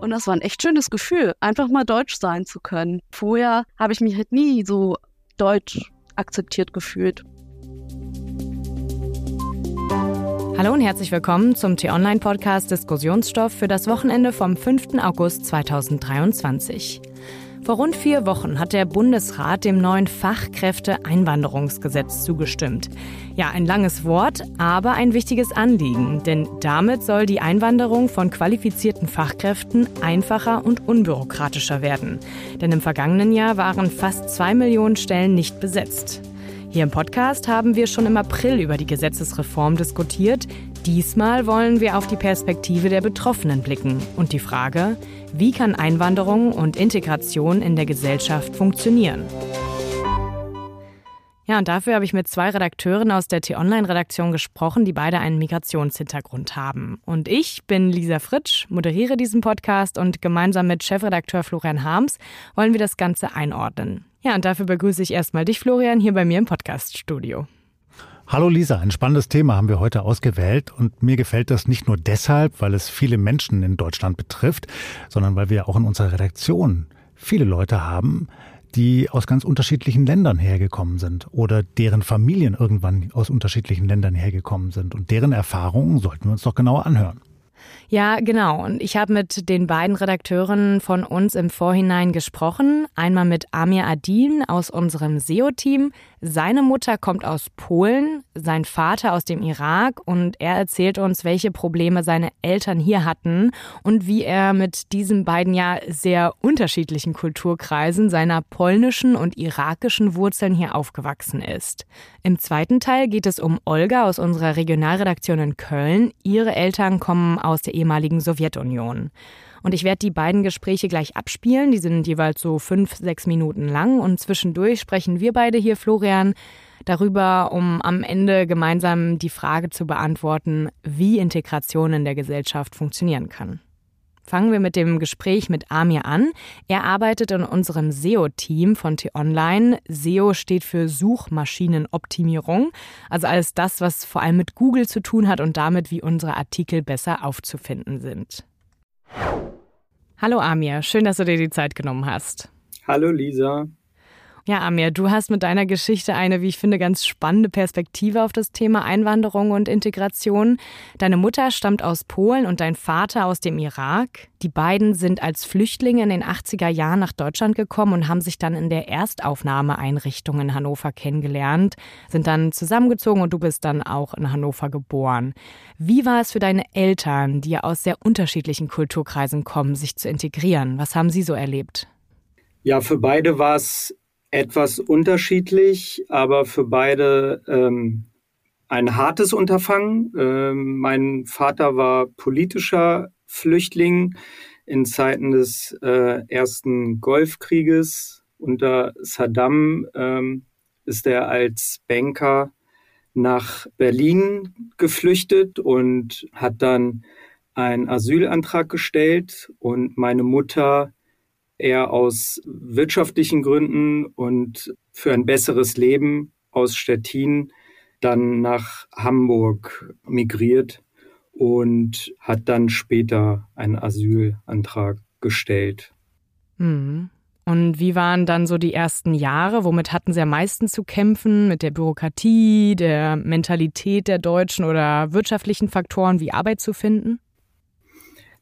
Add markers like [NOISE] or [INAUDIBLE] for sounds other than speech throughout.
Und das war ein echt schönes Gefühl, einfach mal deutsch sein zu können. Vorher habe ich mich halt nie so deutsch akzeptiert gefühlt. Hallo und herzlich willkommen zum T-Online-Podcast Diskussionsstoff für das Wochenende vom 5. August 2023. Vor rund vier Wochen hat der Bundesrat dem neuen Fachkräfteeinwanderungsgesetz zugestimmt. Ja, ein langes Wort, aber ein wichtiges Anliegen, denn damit soll die Einwanderung von qualifizierten Fachkräften einfacher und unbürokratischer werden. Denn im vergangenen Jahr waren fast zwei Millionen Stellen nicht besetzt. Hier im Podcast haben wir schon im April über die Gesetzesreform diskutiert. Diesmal wollen wir auf die Perspektive der Betroffenen blicken und die Frage, wie kann Einwanderung und Integration in der Gesellschaft funktionieren? Ja, und dafür habe ich mit zwei Redakteuren aus der T-Online-Redaktion gesprochen, die beide einen Migrationshintergrund haben. Und ich bin Lisa Fritsch, moderiere diesen Podcast und gemeinsam mit Chefredakteur Florian Harms wollen wir das Ganze einordnen. Ja, und dafür begrüße ich erstmal dich, Florian, hier bei mir im Podcaststudio. Hallo Lisa, ein spannendes Thema haben wir heute ausgewählt und mir gefällt das nicht nur deshalb, weil es viele Menschen in Deutschland betrifft, sondern weil wir auch in unserer Redaktion viele Leute haben, die aus ganz unterschiedlichen Ländern hergekommen sind oder deren Familien irgendwann aus unterschiedlichen Ländern hergekommen sind und deren Erfahrungen sollten wir uns doch genauer anhören. Ja, genau. Und ich habe mit den beiden Redakteuren von uns im Vorhinein gesprochen. Einmal mit Amir Adin aus unserem SEO-Team. Seine Mutter kommt aus Polen, sein Vater aus dem Irak und er erzählt uns, welche Probleme seine Eltern hier hatten und wie er mit diesen beiden ja sehr unterschiedlichen Kulturkreisen seiner polnischen und irakischen Wurzeln hier aufgewachsen ist. Im zweiten Teil geht es um Olga aus unserer Regionalredaktion in Köln. Ihre Eltern kommen aus der ehemaligen Sowjetunion. Und ich werde die beiden Gespräche gleich abspielen. Die sind jeweils so fünf, sechs Minuten lang. Und zwischendurch sprechen wir beide hier, Florian, darüber, um am Ende gemeinsam die Frage zu beantworten, wie Integration in der Gesellschaft funktionieren kann. Fangen wir mit dem Gespräch mit Amir an. Er arbeitet in unserem SEO-Team von T-Online. SEO steht für Suchmaschinenoptimierung, also alles das, was vor allem mit Google zu tun hat und damit, wie unsere Artikel besser aufzufinden sind. Hallo Amir, schön, dass du dir die Zeit genommen hast. Hallo Lisa. Ja, Amir, du hast mit deiner Geschichte eine, wie ich finde, ganz spannende Perspektive auf das Thema Einwanderung und Integration. Deine Mutter stammt aus Polen und dein Vater aus dem Irak. Die beiden sind als Flüchtlinge in den 80er Jahren nach Deutschland gekommen und haben sich dann in der Erstaufnahmeeinrichtung in Hannover kennengelernt, sind dann zusammengezogen und du bist dann auch in Hannover geboren. Wie war es für deine Eltern, die ja aus sehr unterschiedlichen Kulturkreisen kommen, sich zu integrieren? Was haben sie so erlebt? Ja, für beide war es etwas unterschiedlich, aber für beide ähm, ein hartes Unterfangen. Ähm, mein Vater war politischer Flüchtling in Zeiten des äh, ersten Golfkrieges. Unter Saddam ähm, ist er als Banker nach Berlin geflüchtet und hat dann einen Asylantrag gestellt und meine Mutter eher aus wirtschaftlichen Gründen und für ein besseres Leben aus Stettin dann nach Hamburg migriert und hat dann später einen Asylantrag gestellt. Mhm. Und wie waren dann so die ersten Jahre? Womit hatten Sie am meisten zu kämpfen? Mit der Bürokratie, der Mentalität der Deutschen oder wirtschaftlichen Faktoren wie Arbeit zu finden?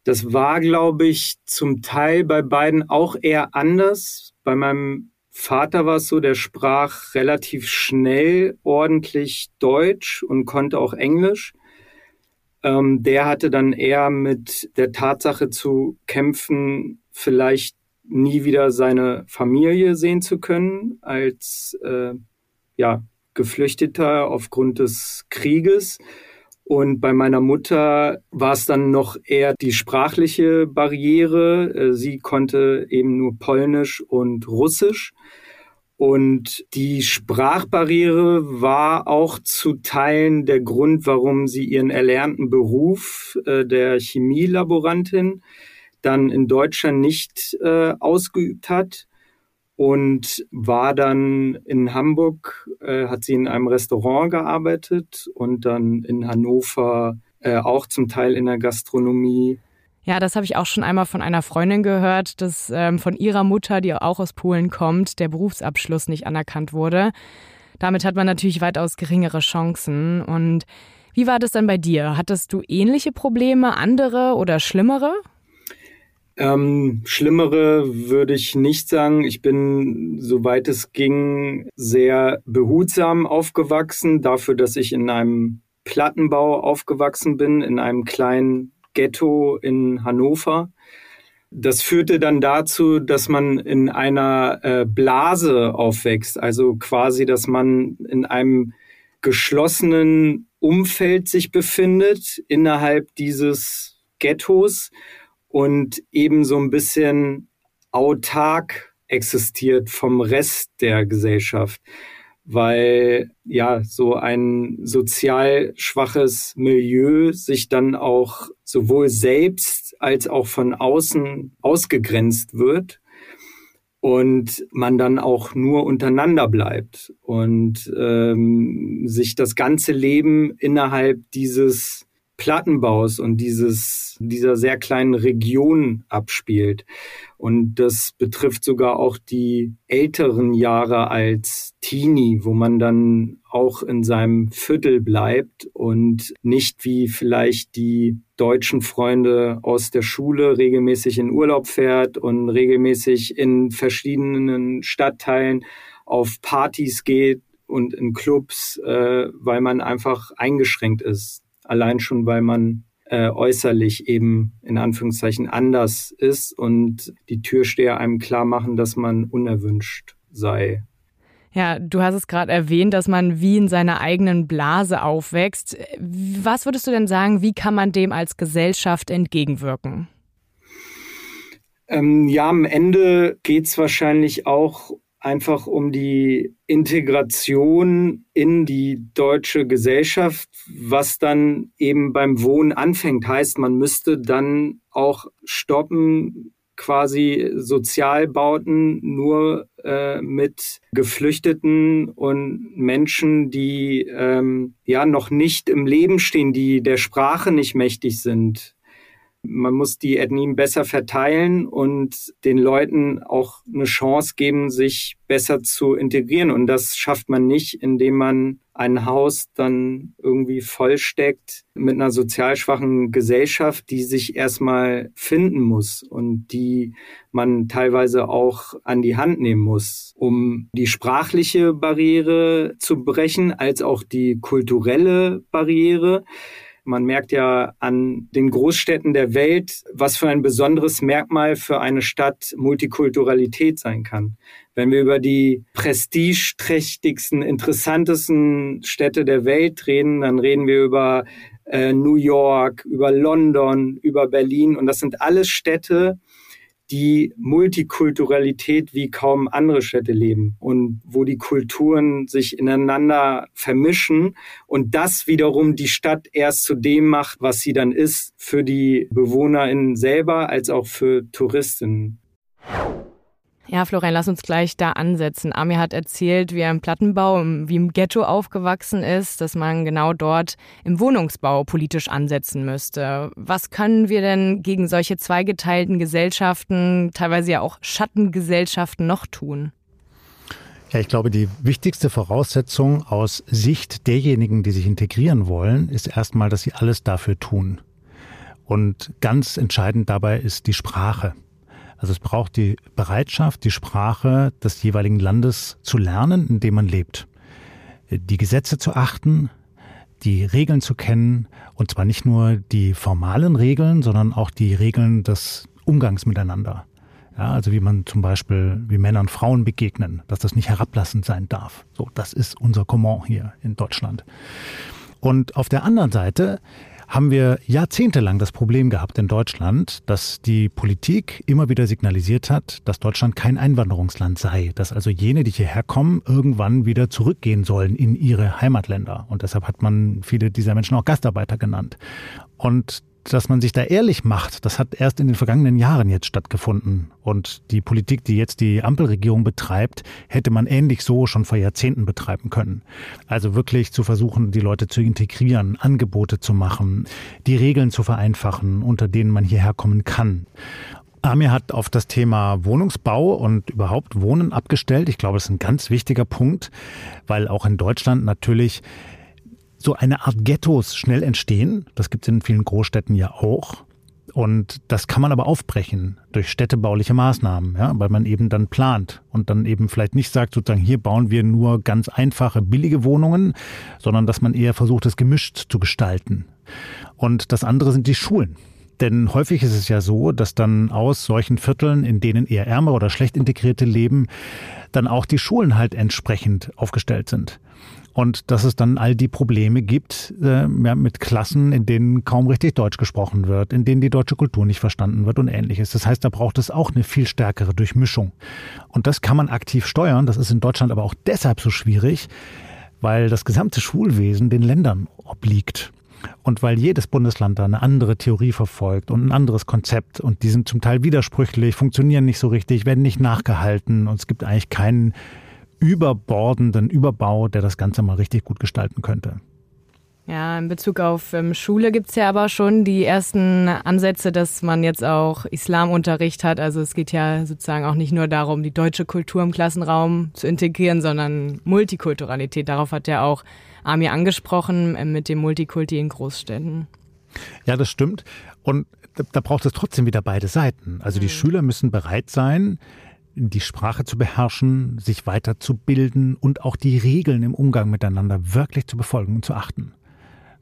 Das war, glaube ich, zum Teil bei beiden auch eher anders. Bei meinem Vater war es so, der sprach relativ schnell ordentlich Deutsch und konnte auch Englisch. Ähm, der hatte dann eher mit der Tatsache zu kämpfen, vielleicht nie wieder seine Familie sehen zu können als äh, ja, Geflüchteter aufgrund des Krieges. Und bei meiner Mutter war es dann noch eher die sprachliche Barriere. Äh, sie konnte eben nur Polnisch und Russisch. Und die Sprachbarriere war auch zu Teilen der Grund, warum sie ihren erlernten Beruf äh, der Chemielaborantin dann in Deutschland nicht äh, ausgeübt hat und war dann in Hamburg, äh, hat sie in einem Restaurant gearbeitet und dann in Hannover äh, auch zum Teil in der Gastronomie. Ja, das habe ich auch schon einmal von einer Freundin gehört, dass ähm, von ihrer Mutter, die auch aus Polen kommt, der Berufsabschluss nicht anerkannt wurde. Damit hat man natürlich weitaus geringere Chancen. Und wie war das dann bei dir? Hattest du ähnliche Probleme, andere oder schlimmere? Ähm, schlimmere würde ich nicht sagen. Ich bin, soweit es ging, sehr behutsam aufgewachsen, dafür, dass ich in einem Plattenbau aufgewachsen bin, in einem kleinen Ghetto in Hannover. Das führte dann dazu, dass man in einer äh, Blase aufwächst, also quasi, dass man in einem geschlossenen Umfeld sich befindet innerhalb dieses Ghettos und eben so ein bisschen autark existiert vom Rest der Gesellschaft, weil ja so ein sozial schwaches Milieu sich dann auch sowohl selbst als auch von außen ausgegrenzt wird und man dann auch nur untereinander bleibt und ähm, sich das ganze Leben innerhalb dieses Plattenbaus und dieses, dieser sehr kleinen Region abspielt. Und das betrifft sogar auch die älteren Jahre als Teenie, wo man dann auch in seinem Viertel bleibt und nicht wie vielleicht die deutschen Freunde aus der Schule regelmäßig in Urlaub fährt und regelmäßig in verschiedenen Stadtteilen auf Partys geht und in Clubs, äh, weil man einfach eingeschränkt ist allein schon, weil man äh, äußerlich eben in Anführungszeichen anders ist und die Türsteher einem klar machen, dass man unerwünscht sei. Ja, du hast es gerade erwähnt, dass man wie in seiner eigenen Blase aufwächst. Was würdest du denn sagen, wie kann man dem als Gesellschaft entgegenwirken? Ähm, ja, am Ende geht es wahrscheinlich auch einfach um die Integration in die deutsche Gesellschaft, was dann eben beim Wohnen anfängt. Heißt, man müsste dann auch stoppen, quasi Sozialbauten nur äh, mit Geflüchteten und Menschen, die ähm, ja noch nicht im Leben stehen, die der Sprache nicht mächtig sind, man muss die Ethnien besser verteilen und den Leuten auch eine Chance geben, sich besser zu integrieren. Und das schafft man nicht, indem man ein Haus dann irgendwie vollsteckt mit einer sozial schwachen Gesellschaft, die sich erstmal finden muss und die man teilweise auch an die Hand nehmen muss, um die sprachliche Barriere zu brechen, als auch die kulturelle Barriere. Man merkt ja an den Großstädten der Welt, was für ein besonderes Merkmal für eine Stadt Multikulturalität sein kann. Wenn wir über die prestigeträchtigsten, interessantesten Städte der Welt reden, dann reden wir über äh, New York, über London, über Berlin. Und das sind alles Städte, die Multikulturalität wie kaum andere Städte leben und wo die Kulturen sich ineinander vermischen und das wiederum die Stadt erst zu dem macht, was sie dann ist, für die BewohnerInnen selber als auch für Touristinnen. Ja, Florian, lass uns gleich da ansetzen. Amir hat erzählt, wie er im Plattenbau, wie im Ghetto aufgewachsen ist, dass man genau dort im Wohnungsbau politisch ansetzen müsste. Was können wir denn gegen solche zweigeteilten Gesellschaften, teilweise ja auch Schattengesellschaften noch tun? Ja, ich glaube, die wichtigste Voraussetzung aus Sicht derjenigen, die sich integrieren wollen, ist erstmal, dass sie alles dafür tun. Und ganz entscheidend dabei ist die Sprache. Also es braucht die Bereitschaft, die Sprache des jeweiligen Landes zu lernen, in dem man lebt. Die Gesetze zu achten, die Regeln zu kennen, und zwar nicht nur die formalen Regeln, sondern auch die Regeln des Umgangs miteinander. Ja, also wie man zum Beispiel, wie Männer und Frauen begegnen, dass das nicht herablassend sein darf. So, das ist unser Comment hier in Deutschland. Und auf der anderen Seite haben wir jahrzehntelang das Problem gehabt in Deutschland, dass die Politik immer wieder signalisiert hat, dass Deutschland kein Einwanderungsland sei, dass also jene, die hierher kommen, irgendwann wieder zurückgehen sollen in ihre Heimatländer. Und deshalb hat man viele dieser Menschen auch Gastarbeiter genannt. Und dass man sich da ehrlich macht, das hat erst in den vergangenen Jahren jetzt stattgefunden. Und die Politik, die jetzt die Ampelregierung betreibt, hätte man ähnlich so schon vor Jahrzehnten betreiben können. Also wirklich zu versuchen, die Leute zu integrieren, Angebote zu machen, die Regeln zu vereinfachen, unter denen man hierher kommen kann. Amir hat auf das Thema Wohnungsbau und überhaupt Wohnen abgestellt. Ich glaube, das ist ein ganz wichtiger Punkt, weil auch in Deutschland natürlich so eine Art Ghettos schnell entstehen. Das gibt es in vielen Großstädten ja auch. Und das kann man aber aufbrechen durch städtebauliche Maßnahmen, ja, weil man eben dann plant und dann eben vielleicht nicht sagt, sozusagen, hier bauen wir nur ganz einfache, billige Wohnungen, sondern dass man eher versucht, es gemischt zu gestalten. Und das andere sind die Schulen. Denn häufig ist es ja so, dass dann aus solchen Vierteln, in denen eher ärmer oder schlecht integrierte leben, dann auch die Schulen halt entsprechend aufgestellt sind. Und dass es dann all die Probleme gibt äh, mit Klassen, in denen kaum richtig Deutsch gesprochen wird, in denen die deutsche Kultur nicht verstanden wird und ähnliches. Das heißt, da braucht es auch eine viel stärkere Durchmischung. Und das kann man aktiv steuern. Das ist in Deutschland aber auch deshalb so schwierig, weil das gesamte Schulwesen den Ländern obliegt. Und weil jedes Bundesland da eine andere Theorie verfolgt und ein anderes Konzept und die sind zum Teil widersprüchlich, funktionieren nicht so richtig, werden nicht nachgehalten und es gibt eigentlich keinen überbordenden Überbau, der das Ganze mal richtig gut gestalten könnte. Ja, in Bezug auf ähm, Schule gibt es ja aber schon die ersten Ansätze, dass man jetzt auch Islamunterricht hat. Also es geht ja sozusagen auch nicht nur darum, die deutsche Kultur im Klassenraum zu integrieren, sondern Multikulturalität. Darauf hat ja auch Amir angesprochen äh, mit dem Multikulti in Großstädten. Ja, das stimmt. Und da braucht es trotzdem wieder beide Seiten. Also die mhm. Schüler müssen bereit sein, die Sprache zu beherrschen, sich weiterzubilden und auch die Regeln im Umgang miteinander wirklich zu befolgen und zu achten.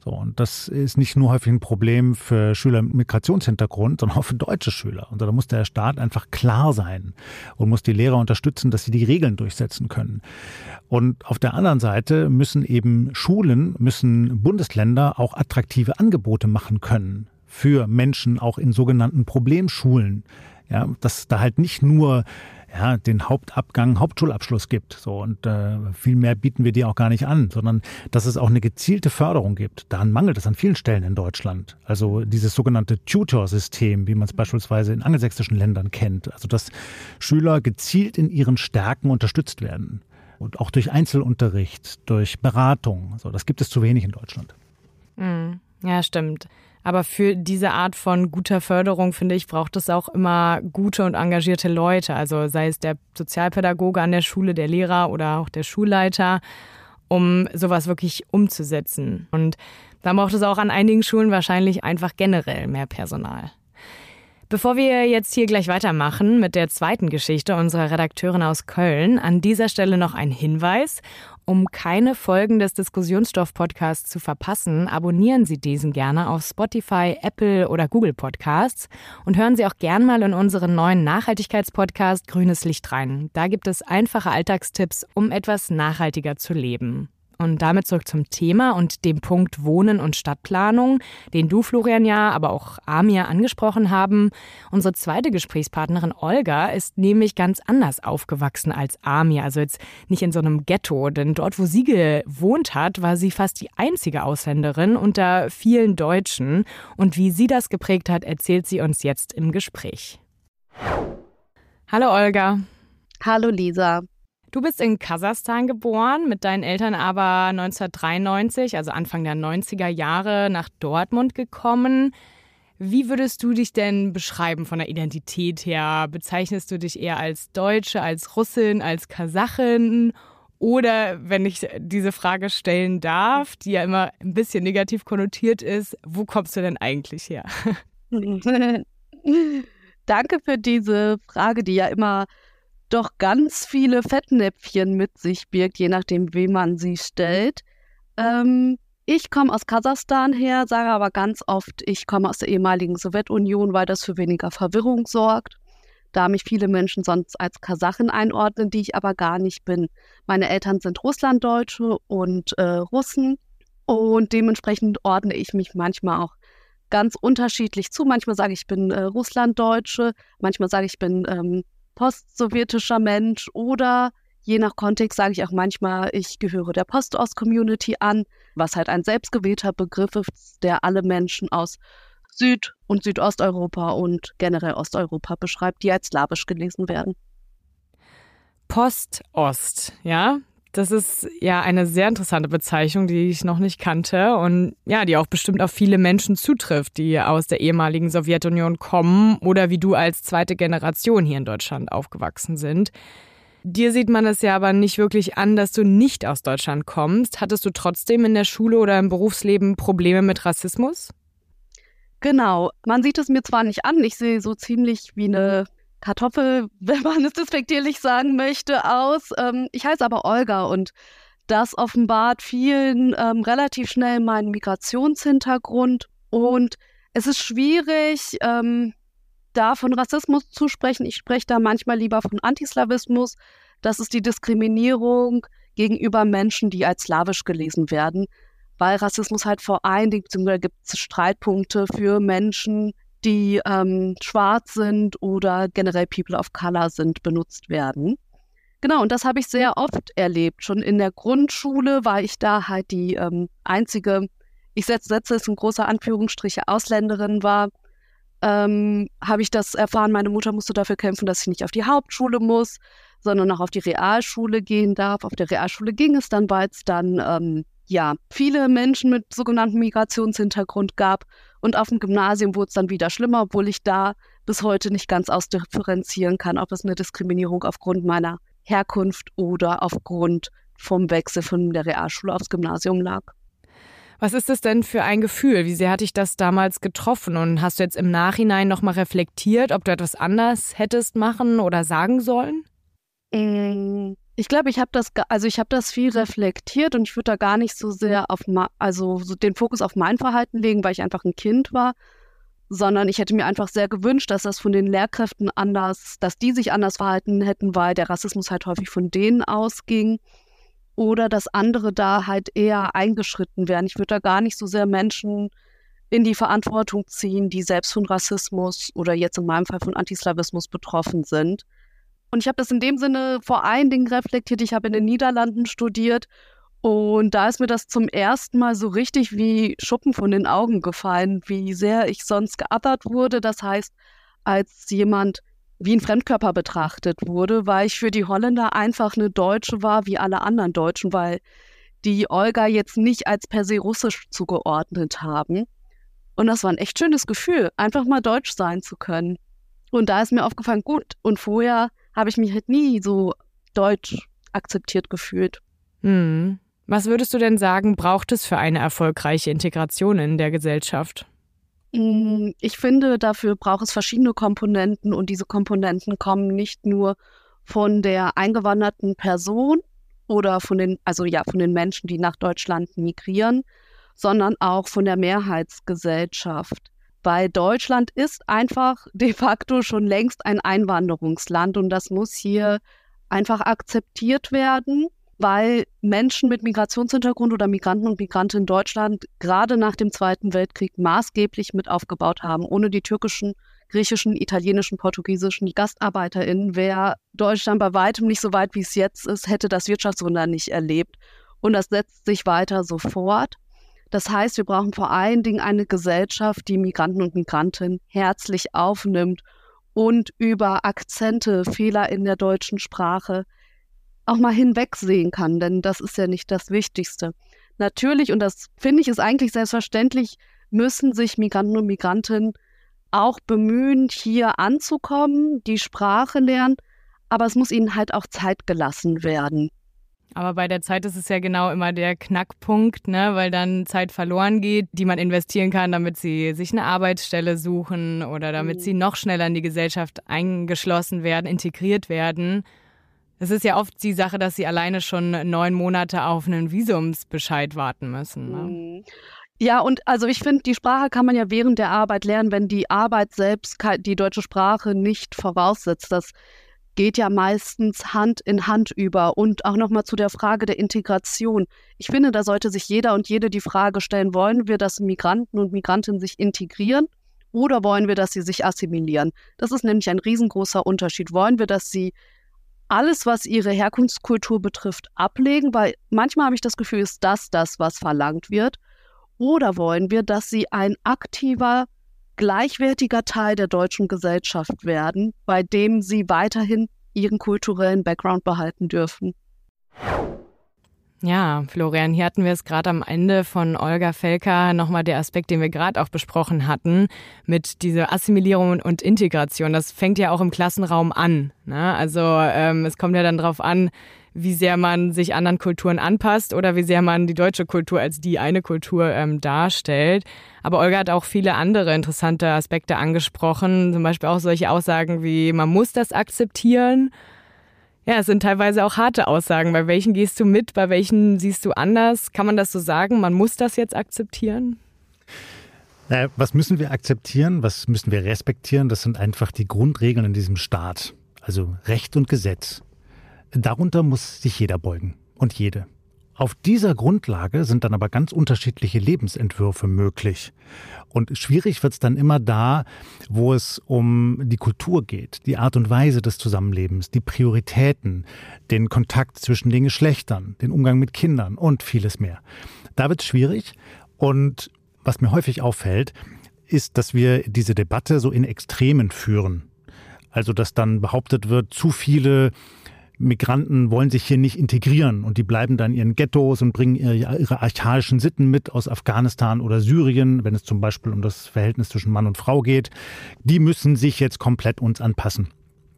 So, und das ist nicht nur häufig ein Problem für Schüler mit Migrationshintergrund, sondern auch für deutsche Schüler. Und da muss der Staat einfach klar sein und muss die Lehrer unterstützen, dass sie die Regeln durchsetzen können. Und auf der anderen Seite müssen eben Schulen, müssen Bundesländer auch attraktive Angebote machen können für Menschen auch in sogenannten Problemschulen. Ja, dass da halt nicht nur ja, den Hauptabgang, Hauptschulabschluss gibt. So und äh, viel mehr bieten wir dir auch gar nicht an, sondern dass es auch eine gezielte Förderung gibt. Daran mangelt es an vielen Stellen in Deutschland. Also dieses sogenannte Tutor-System, wie man es beispielsweise in angelsächsischen Ländern kennt. Also dass Schüler gezielt in ihren Stärken unterstützt werden. Und auch durch Einzelunterricht, durch Beratung. So, das gibt es zu wenig in Deutschland. Mhm. Ja, stimmt. Aber für diese Art von guter Förderung, finde ich, braucht es auch immer gute und engagierte Leute. Also sei es der Sozialpädagoge an der Schule, der Lehrer oder auch der Schulleiter, um sowas wirklich umzusetzen. Und da braucht es auch an einigen Schulen wahrscheinlich einfach generell mehr Personal. Bevor wir jetzt hier gleich weitermachen mit der zweiten Geschichte unserer Redakteurin aus Köln, an dieser Stelle noch ein Hinweis. Um keine Folgen des Diskussionsstoff-Podcasts zu verpassen, abonnieren Sie diesen gerne auf Spotify, Apple oder Google Podcasts und hören Sie auch gern mal in unseren neuen Nachhaltigkeitspodcast Grünes Licht rein. Da gibt es einfache Alltagstipps, um etwas nachhaltiger zu leben. Und damit zurück zum Thema und dem Punkt Wohnen und Stadtplanung, den du, Florian, ja, aber auch Amir angesprochen haben. Unsere zweite Gesprächspartnerin Olga ist nämlich ganz anders aufgewachsen als Amir. Also jetzt nicht in so einem Ghetto, denn dort, wo sie gewohnt hat, war sie fast die einzige Ausländerin unter vielen Deutschen. Und wie sie das geprägt hat, erzählt sie uns jetzt im Gespräch. Hallo Olga. Hallo Lisa. Du bist in Kasachstan geboren, mit deinen Eltern aber 1993, also Anfang der 90er Jahre, nach Dortmund gekommen. Wie würdest du dich denn beschreiben von der Identität her? Bezeichnest du dich eher als Deutsche, als Russin, als Kasachin? Oder, wenn ich diese Frage stellen darf, die ja immer ein bisschen negativ konnotiert ist, wo kommst du denn eigentlich her? [LAUGHS] Danke für diese Frage, die ja immer doch ganz viele Fettnäpfchen mit sich birgt, je nachdem, wem man sie stellt. Ähm, ich komme aus Kasachstan her, sage aber ganz oft, ich komme aus der ehemaligen Sowjetunion, weil das für weniger Verwirrung sorgt, da mich viele Menschen sonst als Kasachin einordnen, die ich aber gar nicht bin. Meine Eltern sind Russlanddeutsche und äh, Russen und dementsprechend ordne ich mich manchmal auch ganz unterschiedlich zu. Manchmal sage ich, ich bin äh, Russlanddeutsche, manchmal sage ich, ich bin ähm, postsowjetischer Mensch oder je nach Kontext sage ich auch manchmal, ich gehöre der Postost-Community an, was halt ein selbstgewählter Begriff ist, der alle Menschen aus Süd- und Südosteuropa und generell Osteuropa beschreibt, die als slawisch gelesen werden. Post-Ost, ja? Das ist ja eine sehr interessante Bezeichnung, die ich noch nicht kannte und ja, die auch bestimmt auf viele Menschen zutrifft, die aus der ehemaligen Sowjetunion kommen oder wie du als zweite Generation hier in Deutschland aufgewachsen sind. Dir sieht man es ja aber nicht wirklich an, dass du nicht aus Deutschland kommst. Hattest du trotzdem in der Schule oder im Berufsleben Probleme mit Rassismus? Genau. Man sieht es mir zwar nicht an, ich sehe so ziemlich wie eine Kartoffel, [LAUGHS] wenn man es despektierlich sagen möchte, aus. Ähm, ich heiße aber Olga und das offenbart vielen ähm, relativ schnell meinen Migrationshintergrund. Und es ist schwierig, ähm, da von Rassismus zu sprechen. Ich spreche da manchmal lieber von Antislawismus. Das ist die Diskriminierung gegenüber Menschen, die als slawisch gelesen werden, weil Rassismus halt vor allen Dingen, beziehungsweise gibt es Streitpunkte für Menschen, die ähm, schwarz sind oder generell People of Color sind, benutzt werden. Genau, und das habe ich sehr oft erlebt. Schon in der Grundschule war ich da halt die ähm, einzige, ich setze, setze es in großer Anführungsstriche, Ausländerin war. Ähm, habe ich das erfahren, meine Mutter musste dafür kämpfen, dass ich nicht auf die Hauptschule muss, sondern auch auf die Realschule gehen darf. Auf der Realschule ging es dann, weil es dann ähm, ja viele Menschen mit sogenanntem Migrationshintergrund gab und auf dem Gymnasium wurde es dann wieder schlimmer, obwohl ich da bis heute nicht ganz ausdifferenzieren kann, ob es eine Diskriminierung aufgrund meiner Herkunft oder aufgrund vom Wechsel von der Realschule aufs Gymnasium lag. Was ist das denn für ein Gefühl? Wie sehr hat dich das damals getroffen? Und hast du jetzt im Nachhinein nochmal reflektiert, ob du etwas anders hättest machen oder sagen sollen? Mm, ich glaube, ich habe das, also ich habe das viel reflektiert und ich würde da gar nicht so sehr auf, also so den Fokus auf mein Verhalten legen, weil ich einfach ein Kind war, sondern ich hätte mir einfach sehr gewünscht, dass das von den Lehrkräften anders, dass die sich anders verhalten hätten, weil der Rassismus halt häufig von denen ausging oder dass andere da halt eher eingeschritten wären. Ich würde da gar nicht so sehr Menschen in die Verantwortung ziehen, die selbst von Rassismus oder jetzt in meinem Fall von Antislawismus betroffen sind. Und ich habe das in dem Sinne vor allen Dingen reflektiert. Ich habe in den Niederlanden studiert und da ist mir das zum ersten Mal so richtig wie Schuppen von den Augen gefallen, wie sehr ich sonst geathert wurde. Das heißt, als jemand wie ein Fremdkörper betrachtet wurde, weil ich für die Holländer einfach eine Deutsche war wie alle anderen Deutschen, weil die Olga jetzt nicht als per se russisch zugeordnet haben. Und das war ein echt schönes Gefühl, einfach mal deutsch sein zu können. Und da ist mir aufgefallen, gut, und vorher habe ich mich halt nie so deutsch akzeptiert gefühlt. Hm. Was würdest du denn sagen, braucht es für eine erfolgreiche Integration in der Gesellschaft? Hm, ich finde, dafür braucht es verschiedene Komponenten und diese Komponenten kommen nicht nur von der eingewanderten Person oder von den, also ja, von den Menschen, die nach Deutschland migrieren, sondern auch von der Mehrheitsgesellschaft weil Deutschland ist einfach [LAUGHS] de facto schon längst ein Einwanderungsland und das muss hier einfach akzeptiert werden, weil Menschen mit Migrationshintergrund oder Migranten und Migranten in Deutschland gerade nach dem Zweiten Weltkrieg maßgeblich mit aufgebaut haben. Ohne die türkischen, griechischen, italienischen, portugiesischen GastarbeiterInnen wäre Deutschland bei weitem nicht so weit, wie es jetzt ist, hätte das Wirtschaftswunder nicht erlebt. Und das setzt sich weiter so fort. Das heißt, wir brauchen vor allen Dingen eine Gesellschaft, die Migranten und Migrantinnen herzlich aufnimmt und über Akzente, Fehler in der deutschen Sprache auch mal hinwegsehen kann, denn das ist ja nicht das Wichtigste. Natürlich, und das finde ich ist eigentlich selbstverständlich, müssen sich Migranten und Migrantinnen auch bemühen, hier anzukommen, die Sprache lernen, aber es muss ihnen halt auch Zeit gelassen werden. Aber bei der Zeit ist es ja genau immer der Knackpunkt, ne? weil dann Zeit verloren geht, die man investieren kann, damit sie sich eine Arbeitsstelle suchen oder damit mhm. sie noch schneller in die Gesellschaft eingeschlossen werden, integriert werden. Es ist ja oft die Sache, dass sie alleine schon neun Monate auf einen Visumsbescheid warten müssen. Ne? Mhm. Ja, und also ich finde, die Sprache kann man ja während der Arbeit lernen, wenn die Arbeit selbst die deutsche Sprache nicht voraussetzt. Das geht ja meistens Hand in Hand über. Und auch nochmal zu der Frage der Integration. Ich finde, da sollte sich jeder und jede die Frage stellen, wollen wir, dass Migranten und Migrantinnen sich integrieren oder wollen wir, dass sie sich assimilieren? Das ist nämlich ein riesengroßer Unterschied. Wollen wir, dass sie alles, was ihre Herkunftskultur betrifft, ablegen? Weil manchmal habe ich das Gefühl, ist das das, was verlangt wird. Oder wollen wir, dass sie ein aktiver gleichwertiger Teil der deutschen Gesellschaft werden, bei dem sie weiterhin ihren kulturellen Background behalten dürfen. Ja, Florian, hier hatten wir es gerade am Ende von Olga Felker nochmal der Aspekt, den wir gerade auch besprochen hatten, mit dieser Assimilierung und Integration. Das fängt ja auch im Klassenraum an. Ne? Also ähm, es kommt ja dann darauf an, wie sehr man sich anderen Kulturen anpasst oder wie sehr man die deutsche Kultur als die eine Kultur ähm, darstellt. Aber Olga hat auch viele andere interessante Aspekte angesprochen, zum Beispiel auch solche Aussagen wie, man muss das akzeptieren ja, es sind teilweise auch harte Aussagen. Bei welchen gehst du mit, bei welchen siehst du anders? Kann man das so sagen? Man muss das jetzt akzeptieren? Naja, was müssen wir akzeptieren? Was müssen wir respektieren? Das sind einfach die Grundregeln in diesem Staat. Also Recht und Gesetz. Darunter muss sich jeder beugen und jede. Auf dieser Grundlage sind dann aber ganz unterschiedliche Lebensentwürfe möglich. Und schwierig wird es dann immer da, wo es um die Kultur geht, die Art und Weise des Zusammenlebens, die Prioritäten, den Kontakt zwischen den Geschlechtern, den Umgang mit Kindern und vieles mehr. Da wird es schwierig. Und was mir häufig auffällt, ist, dass wir diese Debatte so in Extremen führen. Also, dass dann behauptet wird, zu viele Migranten wollen sich hier nicht integrieren und die bleiben dann in ihren Ghettos und bringen ihre, ihre, archaischen Sitten mit aus Afghanistan oder Syrien, wenn es zum Beispiel um das Verhältnis zwischen Mann und Frau geht. Die müssen sich jetzt komplett uns anpassen.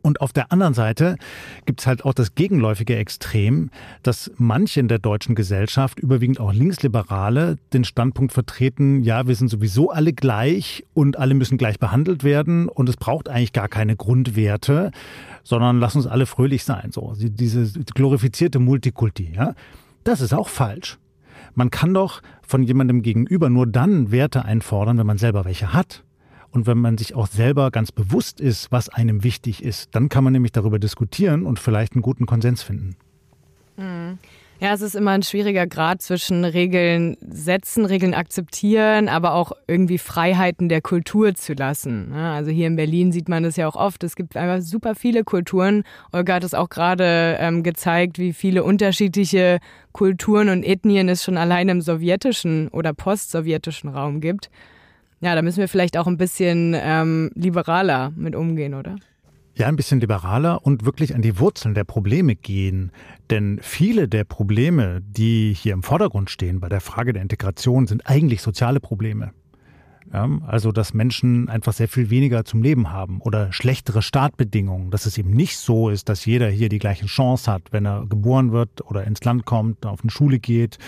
Und auf der anderen Seite gibt es halt auch das gegenläufige Extrem, dass manche in der deutschen Gesellschaft, überwiegend auch Linksliberale, den Standpunkt vertreten, ja, wir sind sowieso alle gleich und alle müssen gleich behandelt werden und es braucht eigentlich gar keine Grundwerte, sondern lass uns alle fröhlich sein. So, diese glorifizierte Multikulti, ja. Das ist auch falsch. Man kann doch von jemandem gegenüber nur dann Werte einfordern, wenn man selber welche hat. Und wenn man sich auch selber ganz bewusst ist, was einem wichtig ist, dann kann man nämlich darüber diskutieren und vielleicht einen guten Konsens finden. Mhm. Ja, es ist immer ein schwieriger Grad zwischen Regeln setzen, Regeln akzeptieren, aber auch irgendwie Freiheiten der Kultur zu lassen. Also hier in Berlin sieht man das ja auch oft. Es gibt einfach super viele Kulturen. Olga hat es auch gerade ähm, gezeigt, wie viele unterschiedliche Kulturen und Ethnien es schon allein im sowjetischen oder postsowjetischen Raum gibt. Ja, da müssen wir vielleicht auch ein bisschen ähm, liberaler mit umgehen, oder? Ja, ein bisschen liberaler und wirklich an die Wurzeln der Probleme gehen. Denn viele der Probleme, die hier im Vordergrund stehen bei der Frage der Integration, sind eigentlich soziale Probleme. Ja, also, dass Menschen einfach sehr viel weniger zum Leben haben oder schlechtere Startbedingungen, dass es eben nicht so ist, dass jeder hier die gleiche Chance hat, wenn er geboren wird oder ins Land kommt, auf eine Schule geht,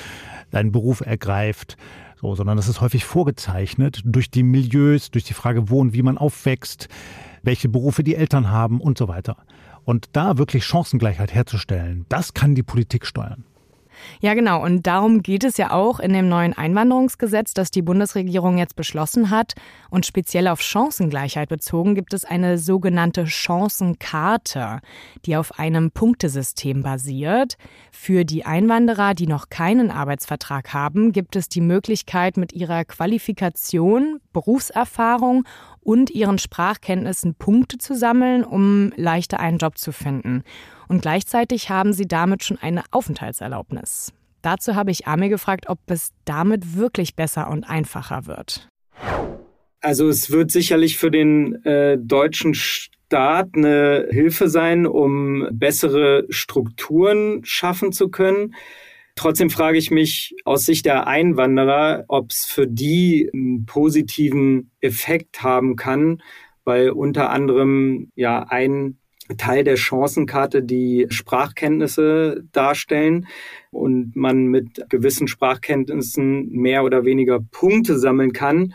einen Beruf ergreift, so, sondern das ist häufig vorgezeichnet durch die Milieus, durch die Frage, wo und wie man aufwächst, welche Berufe die Eltern haben und so weiter. Und da wirklich Chancengleichheit herzustellen, das kann die Politik steuern. Ja, genau. Und darum geht es ja auch in dem neuen Einwanderungsgesetz, das die Bundesregierung jetzt beschlossen hat. Und speziell auf Chancengleichheit bezogen gibt es eine sogenannte Chancenkarte, die auf einem Punktesystem basiert. Für die Einwanderer, die noch keinen Arbeitsvertrag haben, gibt es die Möglichkeit, mit ihrer Qualifikation, Berufserfahrung und ihren Sprachkenntnissen Punkte zu sammeln, um leichter einen Job zu finden und gleichzeitig haben sie damit schon eine Aufenthaltserlaubnis. Dazu habe ich Ami gefragt, ob es damit wirklich besser und einfacher wird. Also es wird sicherlich für den äh, deutschen Staat eine Hilfe sein, um bessere Strukturen schaffen zu können. Trotzdem frage ich mich aus Sicht der Einwanderer, ob es für die einen positiven Effekt haben kann, weil unter anderem ja ein Teil der Chancenkarte die Sprachkenntnisse darstellen und man mit gewissen Sprachkenntnissen mehr oder weniger Punkte sammeln kann.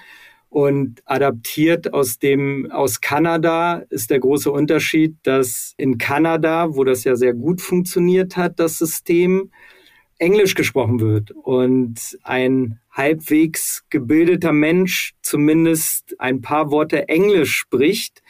Und adaptiert aus dem, aus Kanada ist der große Unterschied, dass in Kanada, wo das ja sehr gut funktioniert hat, das System, Englisch gesprochen wird und ein halbwegs gebildeter Mensch zumindest ein paar Worte Englisch spricht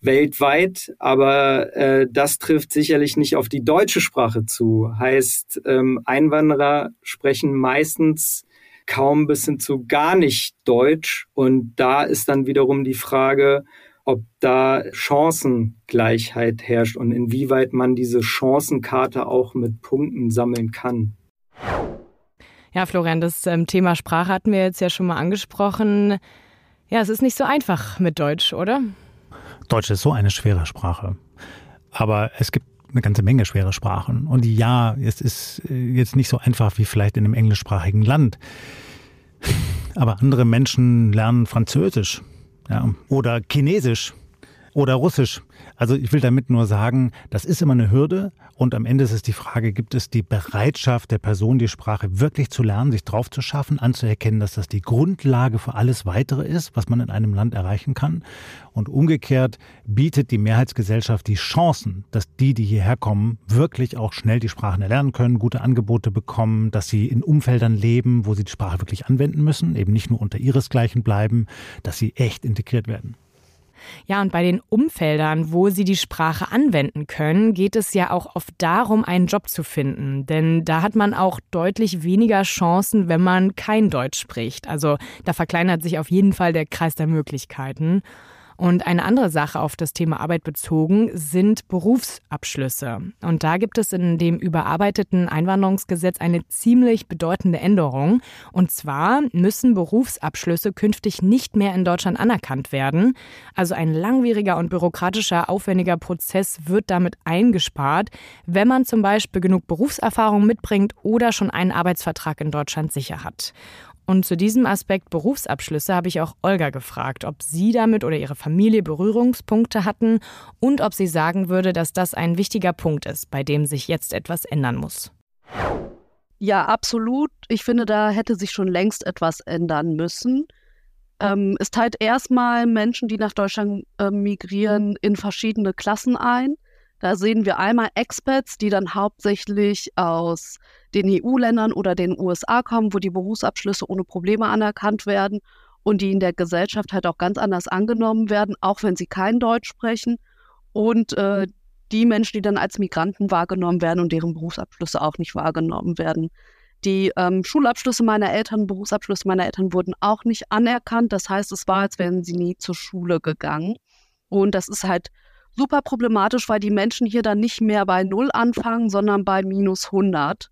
weltweit, aber äh, das trifft sicherlich nicht auf die deutsche Sprache zu. Heißt, ähm, Einwanderer sprechen meistens kaum bis hin zu gar nicht Deutsch und da ist dann wiederum die Frage, ob da Chancengleichheit herrscht und inwieweit man diese Chancenkarte auch mit Punkten sammeln kann. Ja, Florian, das ähm, Thema Sprache hatten wir jetzt ja schon mal angesprochen. Ja, es ist nicht so einfach mit Deutsch, oder? Deutsch ist so eine schwere Sprache. Aber es gibt eine ganze Menge schwere Sprachen. Und ja, es ist äh, jetzt nicht so einfach wie vielleicht in einem englischsprachigen Land. [LAUGHS] Aber andere Menschen lernen Französisch ja, oder Chinesisch oder Russisch. Also ich will damit nur sagen, das ist immer eine Hürde und am Ende ist es die Frage, gibt es die Bereitschaft der Person, die Sprache wirklich zu lernen, sich drauf zu schaffen, anzuerkennen, dass das die Grundlage für alles weitere ist, was man in einem Land erreichen kann. Und umgekehrt bietet die Mehrheitsgesellschaft die Chancen, dass die, die hierher kommen, wirklich auch schnell die Sprachen erlernen können, gute Angebote bekommen, dass sie in Umfeldern leben, wo sie die Sprache wirklich anwenden müssen, eben nicht nur unter ihresgleichen bleiben, dass sie echt integriert werden. Ja, und bei den Umfeldern, wo sie die Sprache anwenden können, geht es ja auch oft darum, einen Job zu finden. Denn da hat man auch deutlich weniger Chancen, wenn man kein Deutsch spricht. Also da verkleinert sich auf jeden Fall der Kreis der Möglichkeiten. Und eine andere Sache auf das Thema Arbeit bezogen sind Berufsabschlüsse. Und da gibt es in dem überarbeiteten Einwanderungsgesetz eine ziemlich bedeutende Änderung. Und zwar müssen Berufsabschlüsse künftig nicht mehr in Deutschland anerkannt werden. Also ein langwieriger und bürokratischer, aufwendiger Prozess wird damit eingespart, wenn man zum Beispiel genug Berufserfahrung mitbringt oder schon einen Arbeitsvertrag in Deutschland sicher hat. Und zu diesem Aspekt Berufsabschlüsse habe ich auch Olga gefragt, ob sie damit oder ihre Familie Berührungspunkte hatten und ob sie sagen würde, dass das ein wichtiger Punkt ist, bei dem sich jetzt etwas ändern muss. Ja, absolut. Ich finde, da hätte sich schon längst etwas ändern müssen. Ähm, es teilt erstmal Menschen, die nach Deutschland äh, migrieren, in verschiedene Klassen ein. Da sehen wir einmal Expats, die dann hauptsächlich aus den EU-Ländern oder den USA kommen, wo die Berufsabschlüsse ohne Probleme anerkannt werden und die in der Gesellschaft halt auch ganz anders angenommen werden, auch wenn sie kein Deutsch sprechen. Und äh, die Menschen, die dann als Migranten wahrgenommen werden und deren Berufsabschlüsse auch nicht wahrgenommen werden. Die ähm, Schulabschlüsse meiner Eltern, Berufsabschlüsse meiner Eltern wurden auch nicht anerkannt. Das heißt, es war, als wären sie nie zur Schule gegangen. Und das ist halt super problematisch, weil die Menschen hier dann nicht mehr bei Null anfangen, sondern bei minus 100.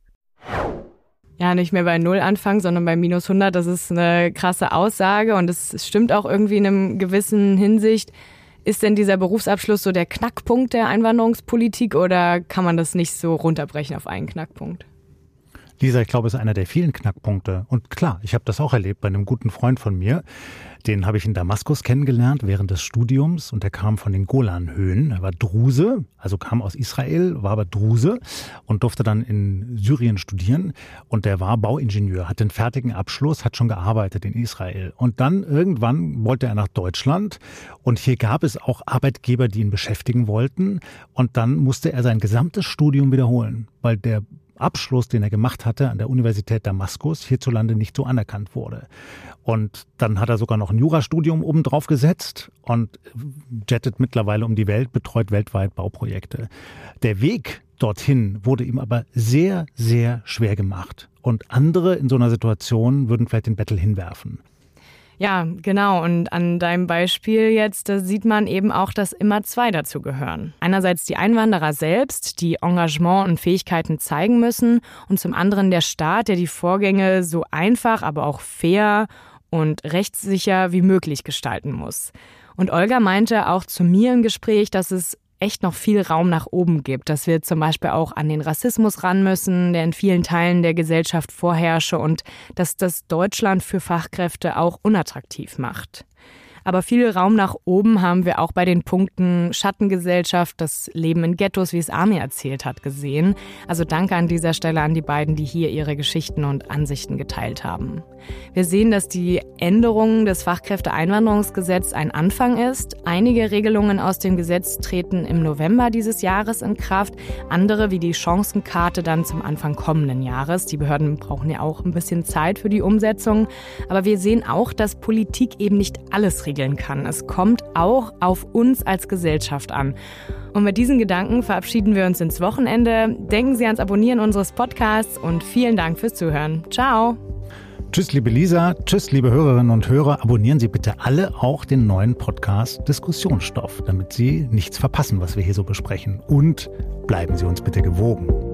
Ja, nicht mehr bei Null anfangen, sondern bei minus 100. Das ist eine krasse Aussage und es stimmt auch irgendwie in einem gewissen Hinsicht. Ist denn dieser Berufsabschluss so der Knackpunkt der Einwanderungspolitik oder kann man das nicht so runterbrechen auf einen Knackpunkt? Lisa, ich glaube, ist einer der vielen Knackpunkte. Und klar, ich habe das auch erlebt bei einem guten Freund von mir. Den habe ich in Damaskus kennengelernt während des Studiums und der kam von den Golanhöhen. Er war Druse, also kam aus Israel, war aber Druse und durfte dann in Syrien studieren. Und der war Bauingenieur, hat den fertigen Abschluss, hat schon gearbeitet in Israel. Und dann irgendwann wollte er nach Deutschland und hier gab es auch Arbeitgeber, die ihn beschäftigen wollten. Und dann musste er sein gesamtes Studium wiederholen, weil der Abschluss, den er gemacht hatte an der Universität Damaskus, hierzulande nicht so anerkannt wurde. Und dann hat er sogar noch ein Jurastudium obendrauf gesetzt und jettet mittlerweile um die Welt, betreut weltweit Bauprojekte. Der Weg dorthin wurde ihm aber sehr, sehr schwer gemacht. Und andere in so einer Situation würden vielleicht den Bettel hinwerfen. Ja, genau. Und an deinem Beispiel jetzt, da sieht man eben auch, dass immer zwei dazu gehören. Einerseits die Einwanderer selbst, die Engagement und Fähigkeiten zeigen müssen, und zum anderen der Staat, der die Vorgänge so einfach, aber auch fair und rechtssicher wie möglich gestalten muss. Und Olga meinte auch zu mir im Gespräch, dass es echt noch viel Raum nach oben gibt, dass wir zum Beispiel auch an den Rassismus ran müssen, der in vielen Teilen der Gesellschaft vorherrsche und dass das Deutschland für Fachkräfte auch unattraktiv macht. Aber viel Raum nach oben haben wir auch bei den Punkten Schattengesellschaft, das Leben in Ghettos, wie es Armin erzählt hat, gesehen. Also danke an dieser Stelle an die beiden, die hier ihre Geschichten und Ansichten geteilt haben. Wir sehen, dass die Änderung des Fachkräfteeinwanderungsgesetzes ein Anfang ist. Einige Regelungen aus dem Gesetz treten im November dieses Jahres in Kraft, andere wie die Chancenkarte dann zum Anfang kommenden Jahres. Die Behörden brauchen ja auch ein bisschen Zeit für die Umsetzung. Aber wir sehen auch, dass Politik eben nicht alles regelt regeln kann. Es kommt auch auf uns als Gesellschaft an. Und mit diesen Gedanken verabschieden wir uns ins Wochenende. Denken Sie ans Abonnieren unseres Podcasts und vielen Dank fürs Zuhören. Ciao. Tschüss, liebe Lisa. Tschüss, liebe Hörerinnen und Hörer. Abonnieren Sie bitte alle auch den neuen Podcast Diskussionsstoff, damit Sie nichts verpassen, was wir hier so besprechen. Und bleiben Sie uns bitte gewogen.